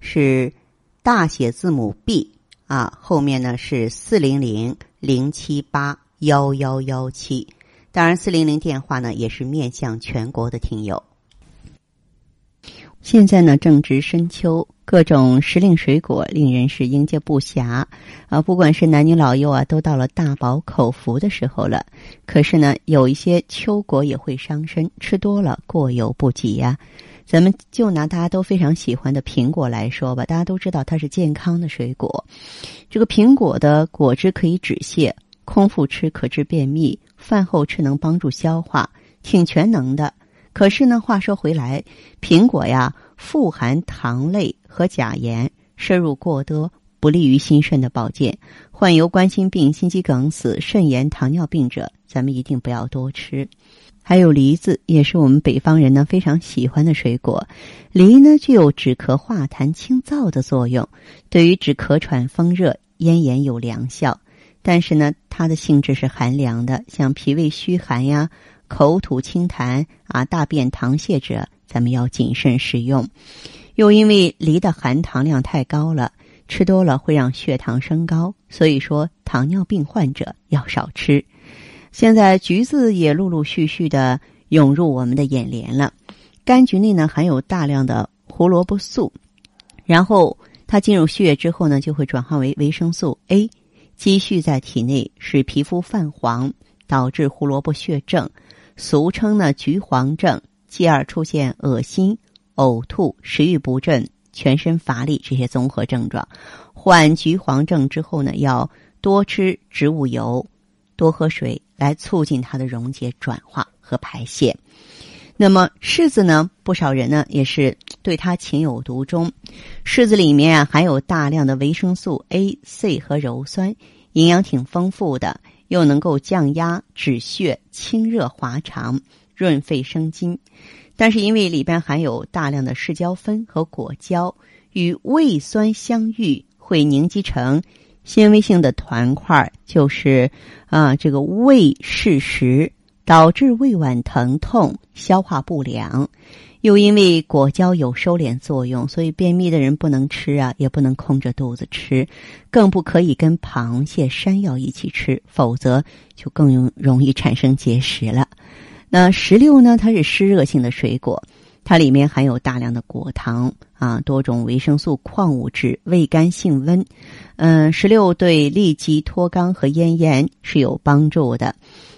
是大写字母 B 啊，后面呢是四零零零七八幺幺幺七。当然，四零零电话呢也是面向全国的听友。现在呢，正值深秋，各种时令水果令人是应接不暇啊！不管是男女老幼啊，都到了大饱口福的时候了。可是呢，有一些秋果也会伤身，吃多了过犹不及呀。咱们就拿大家都非常喜欢的苹果来说吧，大家都知道它是健康的水果。这个苹果的果汁可以止泻，空腹吃可治便秘，饭后吃能帮助消化，挺全能的。可是呢，话说回来，苹果呀富含糖类和钾盐，摄入过多不利于心肾的保健。患有冠心病、心肌梗死、肾炎、糖尿病者，咱们一定不要多吃。还有梨子，也是我们北方人呢非常喜欢的水果。梨呢具有止咳化痰、清燥的作用，对于止咳喘、风热、咽炎有良效。但是呢，它的性质是寒凉的，像脾胃虚寒呀。口吐清痰啊，大便溏泻者，咱们要谨慎食用。又因为梨的含糖量太高了，吃多了会让血糖升高，所以说糖尿病患者要少吃。现在橘子也陆陆续续的涌入我们的眼帘了。柑橘内呢含有大量的胡萝卜素，然后它进入血液之后呢，就会转化为维生素 A，积蓄在体内，使皮肤泛黄，导致胡萝卜血症。俗称呢橘黄症，继而出现恶心、呕吐、食欲不振、全身乏力这些综合症状。患橘黄症之后呢，要多吃植物油，多喝水，来促进它的溶解、转化和排泄。那么柿子呢，不少人呢也是对它情有独钟。柿子里面啊含有大量的维生素 A、C 和鞣酸，营养挺丰富的。又能够降压、止血、清热滑肠、润肺生津，但是因为里边含有大量的柿胶酚和果胶，与胃酸相遇会凝集成纤维性的团块，就是啊这个胃柿石，导致胃脘疼痛、消化不良。又因为果胶有收敛作用，所以便秘的人不能吃啊，也不能空着肚子吃，更不可以跟螃蟹、山药一起吃，否则就更容容易产生结石了。那石榴呢？它是湿热性的水果，它里面含有大量的果糖啊，多种维生素、矿物质，味甘性温。嗯，石榴对痢疾、脱肛和咽炎是有帮助的，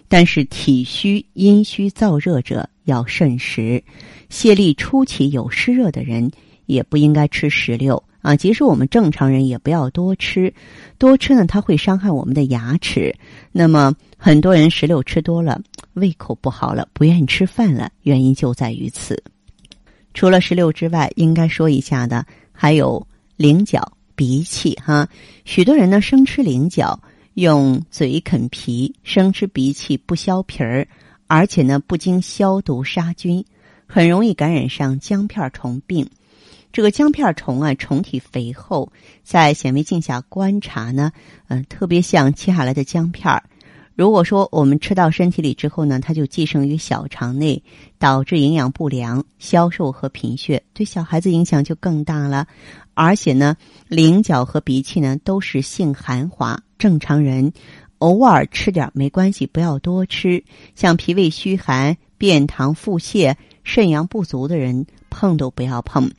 但是体虚、阴虚、燥热者要慎食。泄痢初期有湿热的人也不应该吃石榴啊，即使我们正常人也不要多吃，多吃呢它会伤害我们的牙齿。那么很多人石榴吃多了，胃口不好了，不愿意吃饭了，原因就在于此。除了石榴之外，应该说一下的还有菱角、鼻涕哈。许多人呢生吃菱角，用嘴啃皮，生吃鼻涕不削皮儿，而且呢不经消毒杀菌。很容易感染上姜片虫病。这个姜片虫啊，虫体肥厚，在显微镜下观察呢，嗯，特别像切下来的姜片儿。如果说我们吃到身体里之后呢，它就寄生于小肠内，导致营养不良、消瘦和贫血，对小孩子影响就更大了。而且呢，菱角和鼻涕呢都是性寒滑，正常人偶尔吃点没关系，不要多吃。像脾胃虚寒、便溏、腹泻。肾阳不足的人碰都不要碰。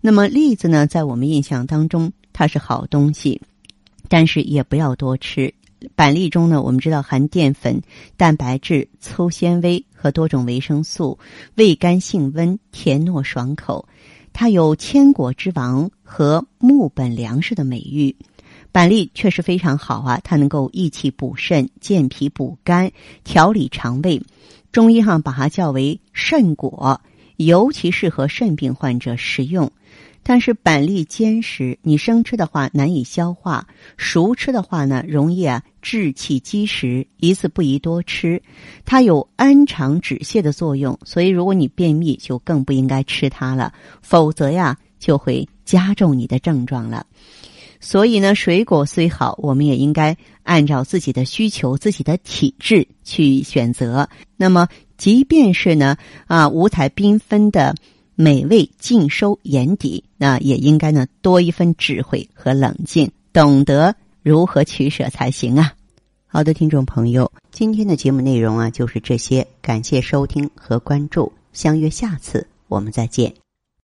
那么栗子呢，在我们印象当中，它是好东西，但是也不要多吃。板栗中呢，我们知道含淀粉、蛋白质、粗纤维和多种维生素，味甘性温，甜糯爽口。它有“千果之王”和“木本粮食”的美誉。板栗确实非常好啊，它能够益气补肾、健脾补肝、调理肠胃。中医上把它叫为肾果，尤其适合肾病患者食用。但是板栗坚实，你生吃的话难以消化，熟吃的话呢容易啊滞气积食，一次不宜多吃。它有安肠止泻的作用，所以如果你便秘就更不应该吃它了，否则呀就会加重你的症状了。所以呢，水果虽好，我们也应该按照自己的需求、自己的体质去选择。那么，即便是呢啊五彩缤纷的。美味尽收眼底，那也应该呢多一份智慧和冷静，懂得如何取舍才行啊！好的，听众朋友，今天的节目内容啊就是这些，感谢收听和关注，相约下次我们再见。